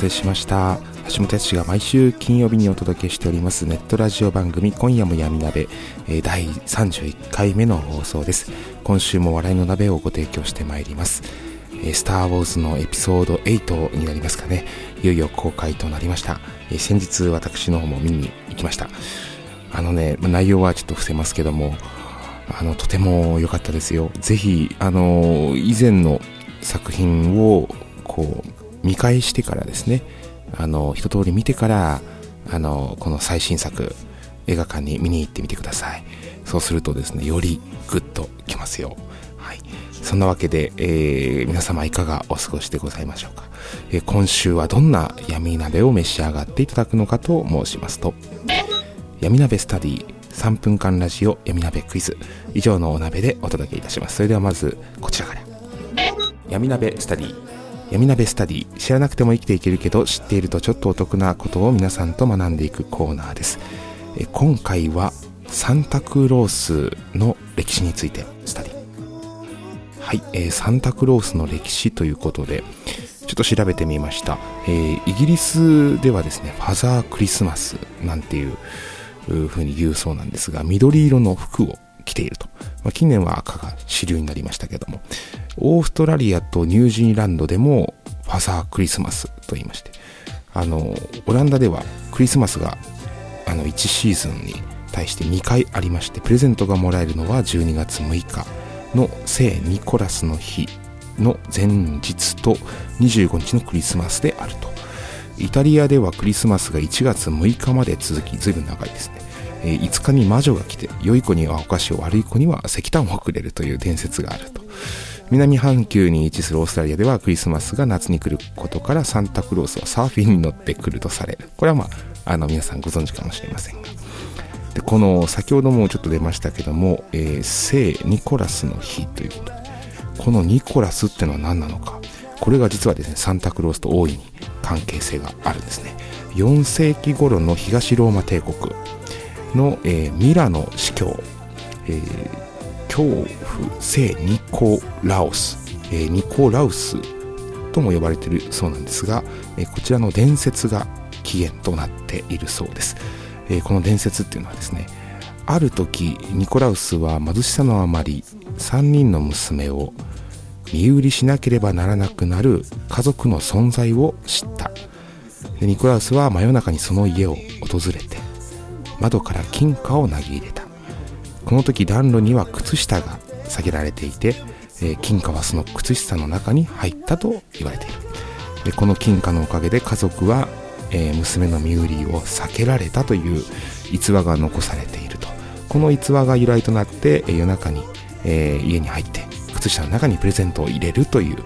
せしました橋本康が毎週金曜日にお届けしておりますネットラジオ番組今夜も闇鍋、え第31回目の放送です。今週も笑いの鍋をご提供してまいります。スター・ウォーズのエピソード8になりますかね。いよいよ公開となりました、先日私の方も見に行きました。あのね内容はちょっと伏せますけどもあのとても良かったですよ。ぜひあの以前の作品をこう見返してからですねあの一通り見てからあのこの最新作映画館に見に行ってみてください。そうするとですねよりグッときますよ。はい。そんなわけで、えー皆様いかがお過ごしでございましょうか、えー今週はどんな闇鍋を召し上がっていただくのかと申しますと闇鍋スタディ3分間ラジオ闇鍋クイズ。以上のお鍋でお届けいたします。それではまずこちらから。闇鍋スタディ。闇鍋スタディ知らなくても生きていけるけど知っているとちょっとお得なことを皆さんと学んでいくコーナーです。え今回はサンタクロースの歴史についてスタディ。はい、えーサンタクロースの歴史ということでちょっと調べてみました、えーイギリスではですねファザークリスマスなんていうう風に言うそうなんですが緑色の服を着ていると、まあ、近年は赤が主流になりましたけども。オーストラリアとニュージーランドでもファザークリスマスと言いまして。あのオランダではクリスマスがあの1シーズンに対して2回ありましてプレゼントがもらえるのは12月6日の聖ニコラスの日の前日と25日のクリスマスであると。イタリアではクリスマスが1月6日まで続きずいぶん長いですね、えー5日に魔女が来て良い子にはお菓子を悪い子には石炭をくれるという伝説があると。南半球に位置するオーストラリアではクリスマスが夏に来ることからサンタクロースはサーフィンに乗ってくるとされる。これはまああの皆さんご存知かもしれませんが。でこの先ほどもちょっと出ましたけども、えー聖ニコラスの日ということ。でこのニコラスってのは何なのか。これが実はですねサンタクロースと大いに関係性があるんですね。4世紀頃の東ローマ帝国。の、えーミラノ司教、えー恐怖聖ニコラオス、えーニコラウスとも呼ばれているそうなんですが、えーこちらの伝説が起源となっているそうです、えーこの伝説っていうのはですねある時ニコラウスは貧しさのあまり3人の娘を身売りしなければならなくなる家族の存在を知った。ニコラウスは真夜中にその家を訪れて窓から金貨を投げ入れた。この時暖炉には靴下が下げられていて、えー金貨はその靴下の中に入ったと言われている。でこの金貨のおかげで家族は、えー娘の身売りを避けられたという逸話が残されていると。この逸話が由来となって、えー夜中に、えー家に入って靴下の中にプレゼントを入れるという、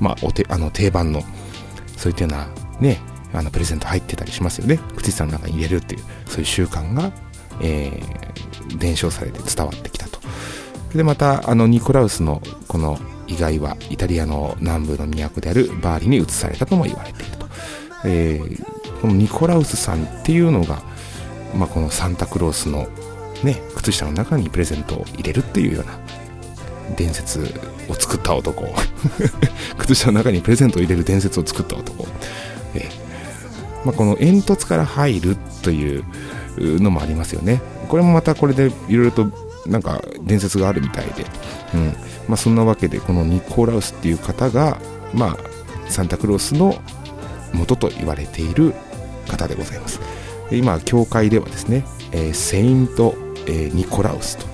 まあ、おてあの定番のそういったようなねあのプレゼント入ってたりしますよね。靴下の中に入れるっていうそういう習慣が、えー伝承されて伝わってきたと。でまたあのニコラウスのこの遺骸はイタリアの南部の都であるバーリに移されたとも言われていると、えーこのニコラウスさんっていうのが、まあ、このサンタクロースのね靴下の中にプレゼントを入れるっていうような伝説を作った男。靴下の中にプレゼントを入れる伝説を作った男、まあ、この煙突から入るというのもありますよね。これもまたこれでいろいろとなんか伝説があるみたいで、うん。まあ、そんなわけでこのニコラウスっていう方が、まあ、サンタクロースの元と言われている方でございます。今教会ではですね、えー、セイント、えー、ニコラウスと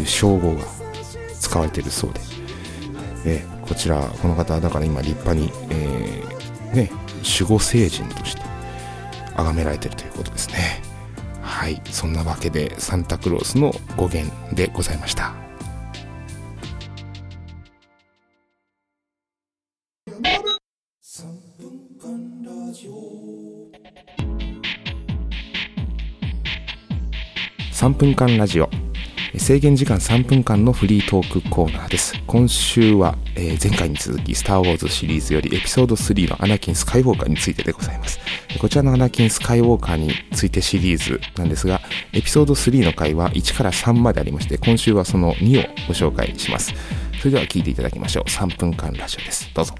いう称号が使われているそうで、えー、こちらこの方だから今立派に、えー、ね、守護聖人として崇められているということですね。はい。そんなわけでサンタクロースの語源でございました。3分間ラジオ。制限時間3分間のフリートークコーナーです。今週は、えー、前回に続き、スター・ウォーズシリーズよりエピソード3のアナキン・スカイウォーカーについてでございます。こちらのアナキン・スカイウォーカーについてシリーズなんですが、エピソード3の回は1から3までありまして、今週はその2をご紹介します。それでは聞いていただきましょう。3分間ラジオです。どうぞ。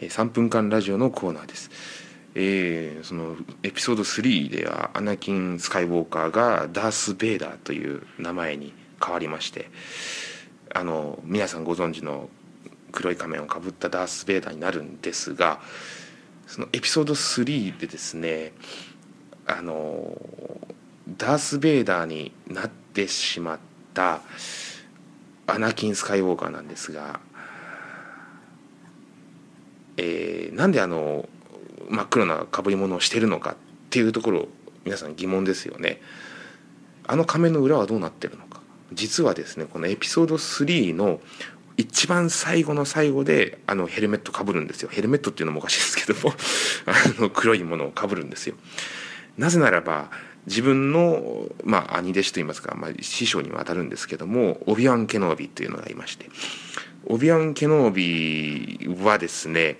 3分間ラジオのコーナーです。えー、そのエピソード3ではアナキン・スカイウォーカーがダース・ベイダーという名前に変わりましてあの皆さんご存知の黒い仮面をかぶったダース・ベイダーになるんですがそのエピソード3でですねあのダース・ベイダーになってしまったアナキン・スカイウォーカーなんですが、えー、なんであの真っ黒なかぶり物をしてるのかっていうところ皆さん疑問ですよね。あの仮面の裏はどうなってるのか。実はですねこのエピソード3の一番最後の最後であのヘルメットかぶるんですよ。ヘルメットっていうのもおかしいですけども あの黒いものをかぶるんですよ。なぜならば自分の、まあ、兄弟子といいますか、まあ、師匠にもあたるんですけどもオビワン・ケノービというのがいましてオビワン・ケノービはですね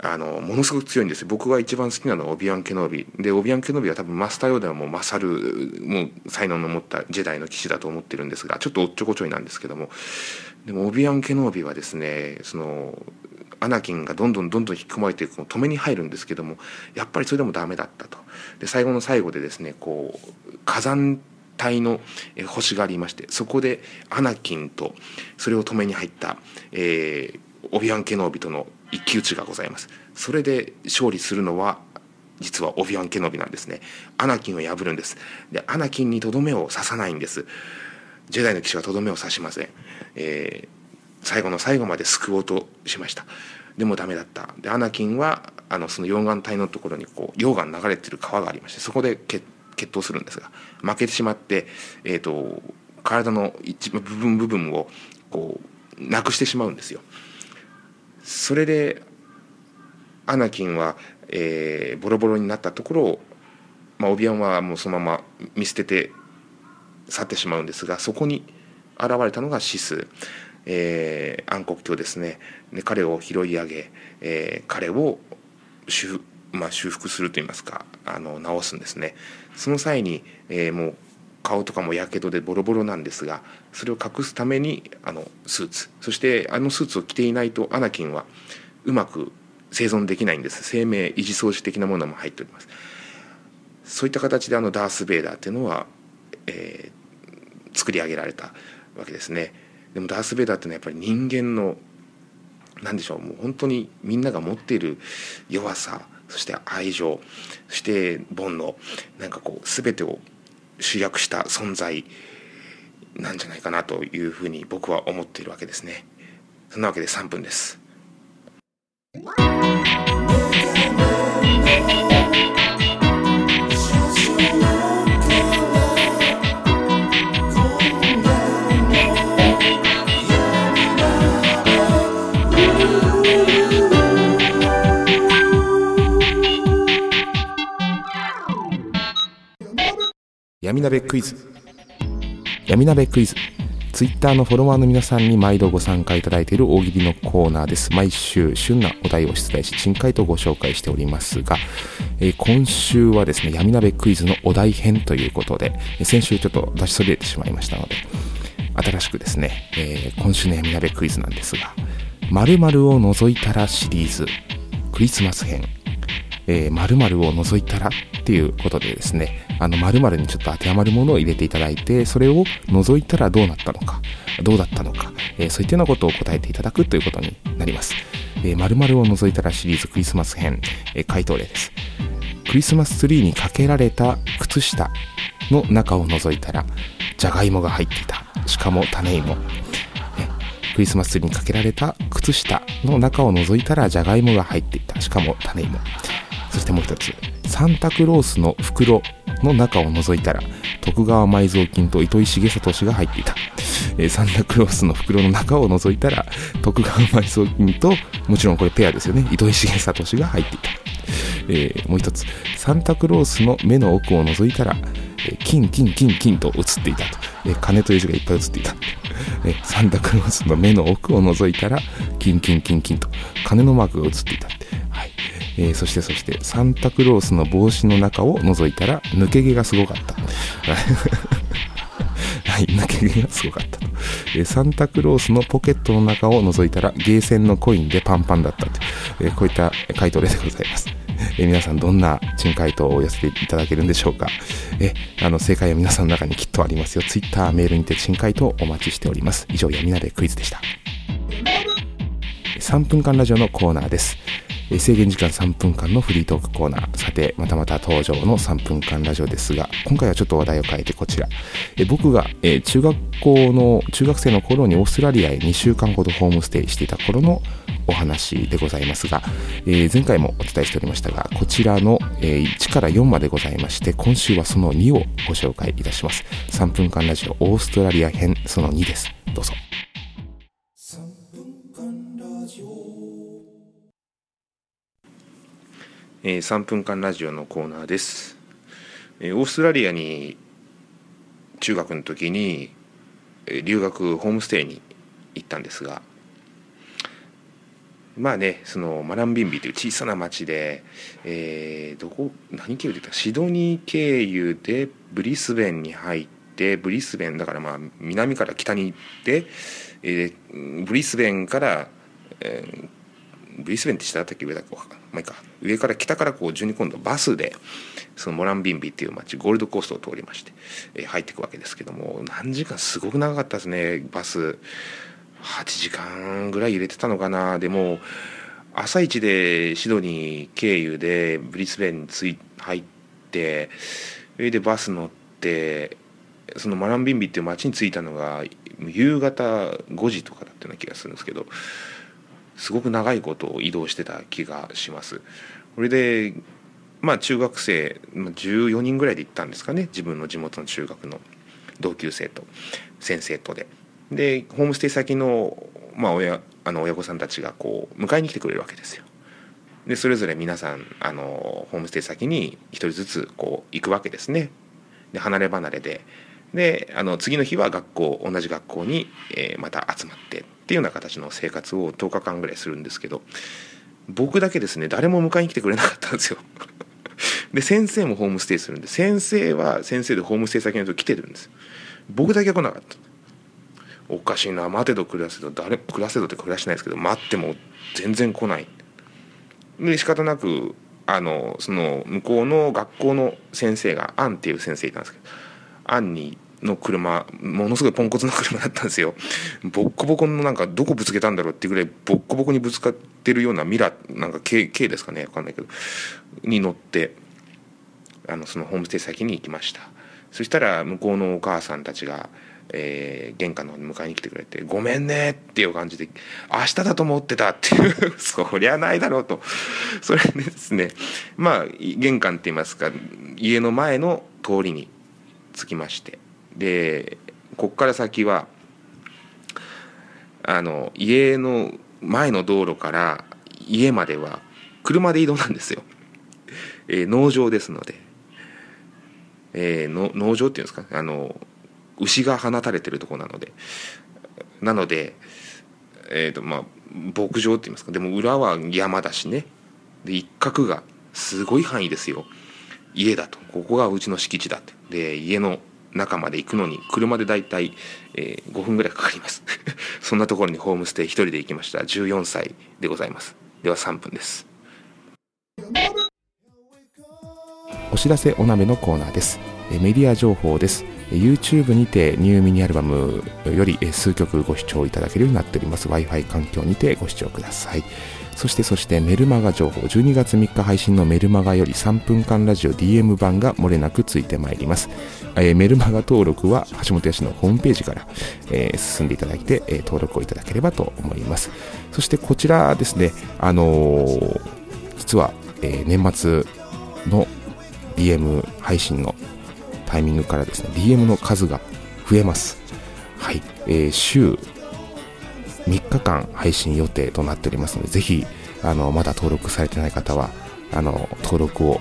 あのものすごく強いんです僕が一番好きなのはオビアン・ケノービ。でオビアン・ケノービは多分マスターヨーダはも勝るもう才能の持ったジェダイの騎士だと思ってるんですがちょっとおっちょこちょいなんですけども。でもオビアン・ケノービはですねそのアナキンがどんどんどんどん引き込まれてこの止めに入るんですけどもやっぱりそれでもダメだったと。で最後の最後でですねこう火山帯の星がありましてそこでアナキンとそれを止めに入った、えー、オビアン・ケノービとの一騎打ちがございます。それで勝利するのは実はオビアン・ケノビなんですね。アナキンを破るんです。でアナキンにとどめを刺さないんです。ジェダイの騎士はとどめを刺しません、えー、最後の最後まで救おうとしました。でもダメだった。でアナキンはあのその溶岩帯のところにこう溶岩流れてる川がありましてそこで決決闘するんですが負けてしまって、えーと、体の一部分部分をこうなくしてしまうんですよ。それでアナキンは、えー、ボロボロになったところを、まあ、オビアンはもうそのまま見捨てて去ってしまうんですがそこに現れたのがシス、えー、暗黒鏡ですね。で彼を拾い上げ、えー、彼を修,、まあ、修復するといいますかあの直すんですね。その際に、えー、もう顔とかもやけどでボロボロなんですがそれを隠すためにあのスーツ。そしてあのスーツを着ていないとアナキンはうまく生存できないんです。生命維持装置的なものも入っております。そういった形であのダース・ベイダーっていうのは、えー、作り上げられたわけですね。でもダース・ベイダーっていうのはやっぱり人間の何でしょうもう本当にみんなが持っている弱さそして愛情そして煩悩なんかこう全てを主役した存在なんじゃないかなというふうに僕は思っているわけですね。そんなわけで3分です。闇鍋クイズ。闇鍋クイズ。ツイッターのフォロワーの皆さんに毎度ご参加いただいている大喜利のコーナーです。毎週旬なお題を出題し珍回答ご紹介しておりますが、えー、今週はですね闇鍋クイズのお題編ということで先週ちょっと出しそびれてしまいましたので新しくですね、えー、今週の闇鍋クイズなんですが〇〇を除いたらシリーズクリスマス編。えー、〇〇を除いたらっていうことでですね、あの〇〇にちょっと当てはまるものを入れていただいて、それを除いたらどうなったのか、どうだったのか、えー、そういったようなことを答えていただくということになります。えー、〇〇を除いたらシリーズクリスマス編、えー、回答例です。クリスマスツリーにかけられた靴下の中を除いたら、じゃがいもが入っていた。しかも種芋。クリスマスツリーにかけられた靴下の中を除いたらじゃがいもが入っていた。しかも種芋。そしてもう一つ、サンタクロースの袋の中を除いたら、徳川埋蔵金と糸井重里氏が入っていた。えー、サンタクロースの袋の中を除いたら、徳川埋蔵金と、もちろんこれペアですよね、糸井重里氏が入っていた。えー、もう一つ、サンタクロースの目の奥を除いたら、えー、金、金、金、金と映っていたと。えー、金という字がいっぱい映っていた。え、サンタクロースの目の奥を除いたら、金、金、金、金と、金のマークが映っていた。えー、そしてそして、サンタクロースの帽子の中を除いたら、抜け毛がすごかった。はい、抜け毛がすごかったと。えー、サンタクロースのポケットの中を除いたら、ゲーセンのコインでパンパンだったと。えー、こういった回答例でございます。え皆さんどんな珍回答を寄せていただけるんでしょうか。えあの正解は皆さんの中にきっとありますよ。Twitter、メールにて珍回答お待ちしております。以上、闇鍋クイズでした。3分間ラジオのコーナーです。え制限時間3分間のフリートークコーナー。さて、またまた登場の3分間ラジオですが、今回はちょっと話題を変えてこちら。え僕が、え中学校の、中学生の頃にオーストラリアへ2週間ほどホームステイしていた頃のお話でございますが、えー、前回もお伝えしておりましたが、こちらの、え、1から4までございまして、今週はその2をご紹介いたします。3分間ラジオオーストラリア編その2です。どうぞ。えー、3分間ラジオのコーナーです、えー、オーストラリアに中学の時にえ留学ホームステイに行ったんですがまあねそのマランビンビという小さな町で、えー、どこ何経由で言ったシドニー経由でブリスベンに入ってブリスベンだからまあ南から北に行って、えー、ブリスベンから、えー、ブリスベンって下だったっけ？上だっけ？まあいいか。上から北からこう順に今度バスでそのモランビンビっていう町ゴールドコーストを通りまして、えー、入っていくわけですけども何時間？すごく長かったですね。バス。8時間ぐらい入れてたのかな。でも朝一でシドニー経由でブリスベンについ入ってそれでバス乗ってそのマランビンビっていう町に着いたのが夕方5時とかだったような気がするんですけどすごく長いことを移動してた気がします。これでまあ中学生14人ぐらいで行ったんですかね。自分の地元の中学の同級生と先生とで。でホームステイ先の,、まあ親あの親御さんたちがこう迎えに来てくれるわけですよ。でそれぞれ皆さんあのホームステイ先に一人ずつこう行くわけですね。で離れ離れで。であの次の日は学校同じ学校に、えー、また集まって。っていうような形の生活を10日間ぐらいするんですけど僕だけですね誰も迎えに来てくれなかったんですよ。で先生もホームステイするんで先生は先生でホームステイ先の人来てるんです。僕だけ来なかった。おかしいな待てど暮らせど誰暮らせどって暮らしてないですけど待っても全然来ない。で仕方なくあのその向こうの学校の先生がアンっていう先生いたんですけどアンにの車ものすごいポンコツな車だったんですよ。ボッコボコのなんかどこぶつけたんだろうっていうぐらいボッコボコにぶつかってるようなミラーなんか K, K ですかね分かんないけどに乗ってあのそのホームステイ先に行きました。そしたら向こうのお母さんたちが、えー、玄関の方に迎えに来てくれて「ごめんね」っていう感じで「明日だと思ってた」っていう そりゃないだろうと。それですねまあ玄関って言いますか家の前の通りに着きまして。でこっから先はあの家の前の道路から家までは車で移動なんですよ、えー、農場ですので、えー、の農場っていうんですか？あの牛が放たれてるとこなので。なのでえっ、ー、とまあ牧場って言いますか？でも裏は山だしね。で一角がすごい範囲ですよ。家だと。ここがうちの敷地だって。で家の中まで行くのに車でだいたい、えー、5分ぐらいかかります。そんなところにホームステイ一人で行きました。14歳でございます。では3分です。お知らせお鍋のコーナーです。メディア情報です。YouTube にてニューミニアルバムより数曲ご視聴いただけるようになっております。Wi-Fi 環境にてご視聴ください。そしてそしてメルマガ情報12月3日配信のメルマガより3分間ラジオ DM 版が漏れなくついてまいります、えー、メルマガ登録は橋本屋氏のホームページから、えー、進んでいただいて、えー、登録をいただければと思います。そしてこちらですねあの実は、え年末の DM 配信のタイミングからですね DM の数が増えます。はい、えー、週3日間配信予定となっておりますのでぜひあのまだ登録されてない方はあの登録を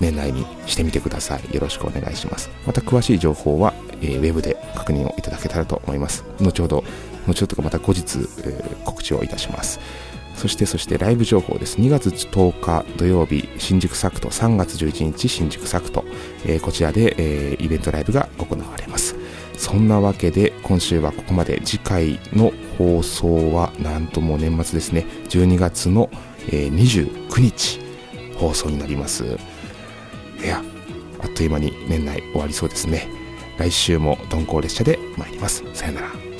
年内にしてみてください。よろしくお願いします。また詳しい情報は、えー、ウェブで確認をいただけたらと思います。後ほど後ほどかまた後日、えー、告知をいたします。そしてそしてライブ情報です。2月10日土曜日、新宿サクト、3月11日、新宿サクト、えー、こちらで、えー、イベントライブが行われます。そんなわけで、今週はここまで次回の放送は、なんとも年末ですね、12月の、え、29日放送になります。いや、あっという間に年内終わりそうですね。来週も鈍行列車で参ります。さよなら。